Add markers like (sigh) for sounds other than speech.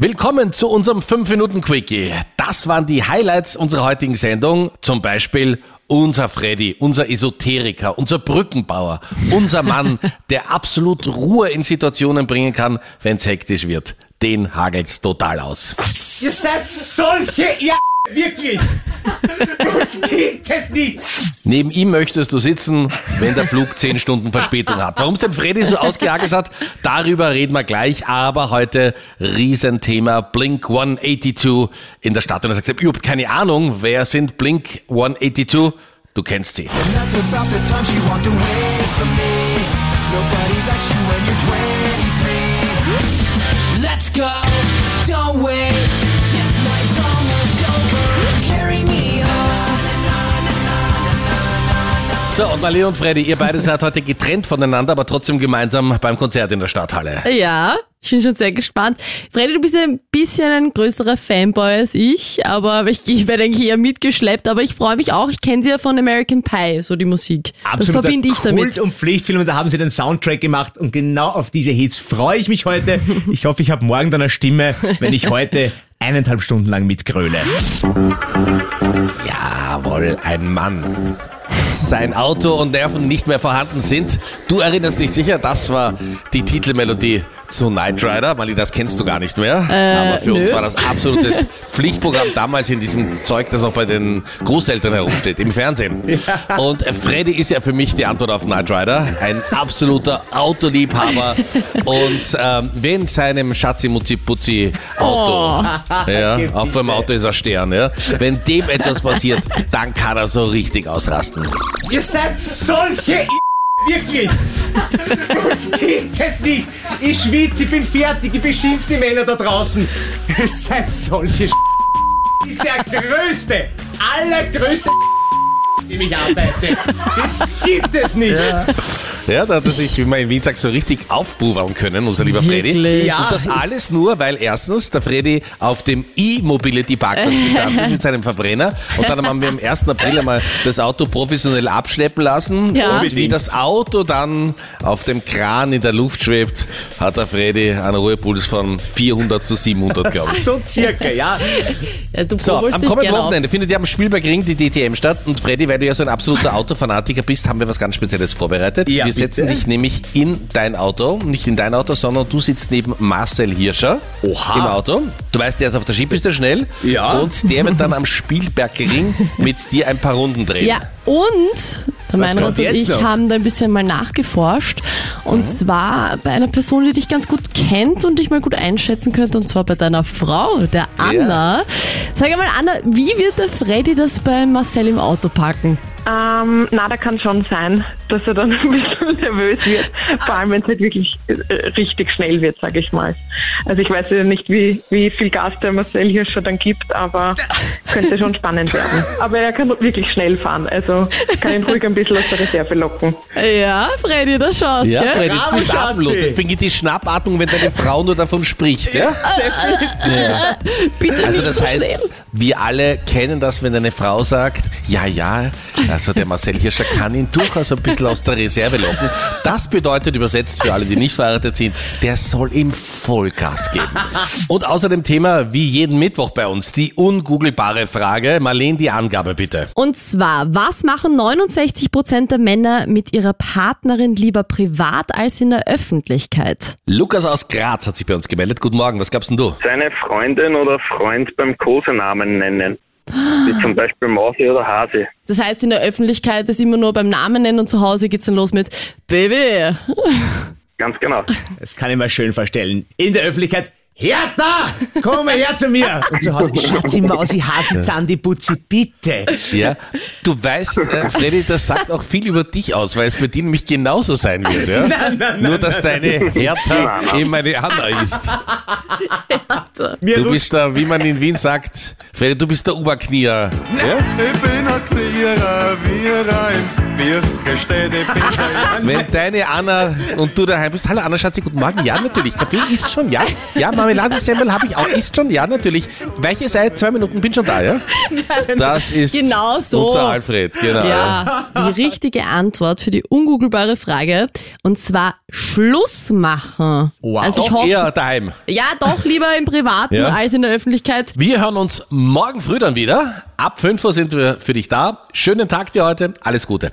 Willkommen zu unserem 5-Minuten-Quickie. Das waren die Highlights unserer heutigen Sendung. Zum Beispiel unser Freddy, unser Esoteriker, unser Brückenbauer, unser Mann, (laughs) der absolut Ruhe in Situationen bringen kann, wenn es hektisch wird. Den hagelt's total aus. Ihr seid solche, ihr wirklich. (laughs) Das gibt es nicht. Neben ihm möchtest du sitzen, wenn der Flug 10 Stunden Verspätung hat. Warum es den Freddy so ausgehagelt hat, darüber reden wir gleich. Aber heute Riesenthema Blink 182 in der Stadt. Und er sagt, ich habe überhaupt keine Ahnung, wer sind Blink 182? Du kennst sie. That's about the time she walked away from me. Nobody likes you when you're So, und Marlene und Freddy, ihr beide seid heute getrennt voneinander, aber trotzdem gemeinsam beim Konzert in der Stadthalle. Ja, ich bin schon sehr gespannt. Freddy, du bist ja ein bisschen ein größerer Fanboy als ich, aber ich, ich werde eigentlich eher mitgeschleppt, aber ich freue mich auch. Ich kenne sie ja von American Pie, so die Musik. das verbinde ich damit. Kult- und Pflichtfilm und da haben sie den Soundtrack gemacht und genau auf diese Hits freue ich mich heute. (laughs) Ich hoffe, ich habe morgen dann eine Stimme, wenn ich heute eineinhalb Stunden lang mitgröle. Jawohl, ein Mann. Sein Auto und Nerven nicht mehr vorhanden sind. Du erinnerst dich sicher, das war die Titelmelodie zu Knight Rider. Mali, das kennst du gar nicht mehr. Aber für uns nö. war das absolutes (laughs) Pflichtprogramm damals in diesem Zeug, das auch bei den Großeltern herumsteht, im Fernsehen. (laughs) Und Freddy ist ja für mich die Antwort auf Knight Rider. Ein absoluter Autoliebhaber. (laughs) Und ähm, wenn seinem Schatzi Mutzi Putzi Auto, ja, auf dem Auto ist er Stern, ja, wenn dem etwas passiert, dann kann er so richtig ausrasten. Ihr seid solche, wirklich. (laughs) Das gibt es nicht. Ich schwitze, ich bin fertig, ich beschimpfe die Männer da draußen. Ihr seid solche ist der größte, allergrößte dem ich arbeite. Das gibt es nicht. Ja, da hat er sich, wie man in Wien sagt, so richtig aufbuweln können, unser lieber Freddy. Wirklich? Ja. Und das alles nur, weil erstens der Freddy auf dem E-Mobility-Parkplatz (laughs) gestanden ist mit seinem Verbrenner und dann haben wir am 1. April einmal das Auto professionell abschleppen lassen Ja. und wie das Auto dann auf dem Kran in der Luft schwebt, hat der Freddy einen Ruhepuls von 400 zu 700, glaube ich. (laughs) So circa, ja. Ja, du So, am dich kommenden gerne auf. Wochenende findet ja am Spielberg Ring die DTM statt und Freddy, weil du ja so ein absoluter Autofanatiker bist, haben wir was ganz Spezielles vorbereitet. Ja, wir setzen bitte. dich nämlich in dein Auto, nicht in dein Auto, sondern du sitzt neben Marcel Hirscher Oha. im Auto. Du weißt, der ist auf der Skipiste schnell Ja. und der wird dann am Spielberg Ring (laughs) mit dir ein paar Runden drehen. Ja, und der Meinrad und ich noch? haben da ein bisschen mal nachgeforscht. Und zwar bei einer Person, die dich ganz gut kennt und dich mal gut einschätzen könnte, und zwar bei deiner Frau, der Anna. Sag einmal, Anna, wie wird der Freddy das bei Marcel im Auto packen? Ähm, na, da kann schon sein, dass er dann (laughs) ein bisschen nervös wird. Vor allem, wenn es halt wirklich äh, richtig schnell wird, sage ich mal. Also ich weiß ja nicht, wie, wie viel Gas der Marcel hier schon dann gibt, aber könnte schon spannend werden. Aber er kann wirklich schnell fahren, also kann ihn ruhig ein bisschen aus der Reserve locken. Ja, Freddy, da schaust Ja, gell? Freddy, jetzt bist du atemlos. Jetzt beginnt die Schnappatmung, wenn deine Frau nur davon spricht. Ja? Bitte Also nicht das so heißt, schnell. wir alle kennen das, wenn eine Frau sagt, ja, ja, also der Marcel Hirscher kann ihn durchaus ein bisschen aus der Reserve locken. Das bedeutet übersetzt für alle, die nicht verheiratet sind, der soll ihm Vollgas geben. Und außerdem Thema, wie jeden Mittwoch bei uns, die ungoogelbare Frage. Marlene, die Angabe bitte. Und zwar, was machen 69% der Männer mit ihrer Partnerin lieber privat als in der Öffentlichkeit? Lukas aus Graz hat sich bei uns gemeldet. Guten Morgen, was gab's denn du? seine Freundin oder Freund beim Kosenamen nennen. Wie zum Beispiel Mausi oder Hase. Das heißt, in der Öffentlichkeit ist immer nur beim Namen nennen und zu Hause geht's dann los mit Baby. Ganz genau. Das kann ich mir schön vorstellen. In der Öffentlichkeit. Hertha! Komm mal her zu mir! Und zu Hause, Schatzi, Mausi, Hasi, Zandi, Putzi, bitte! Ja, du weißt, äh, Freddy, das sagt auch viel über dich aus, weil es bei dir nämlich genauso sein wird. Ja? Nur, dass deine Hertha eben eine Anna ist. (laughs) Mir Du bist da, wie man in Wien sagt, Freddy, du bist der Oberknier. Ja? Ich bin ein Knierer ich bin da Wenn deine Anna und du daheim bist, hallo Anna Schatzi, guten Morgen. Ja, natürlich. Kaffee ist schon, ja. Ja, Marmeladensemmel habe ich auch, ist schon, ja, natürlich. Weiche Sei, zwei Minuten, bin schon da, ja? (laughs) Das ist Genau so. unser Alfred, genau. Ja, die richtige Antwort für die ungoogelbare Frage. Und zwar Schluss machen. Wow. Also ich hoffe, eher daheim. ja, doch lieber im Privaten Ja. als in der Öffentlichkeit. Wir hören uns morgen früh dann wieder. Ab 5 Uhr sind wir für dich da. Schönen Tag dir heute. Alles Gute.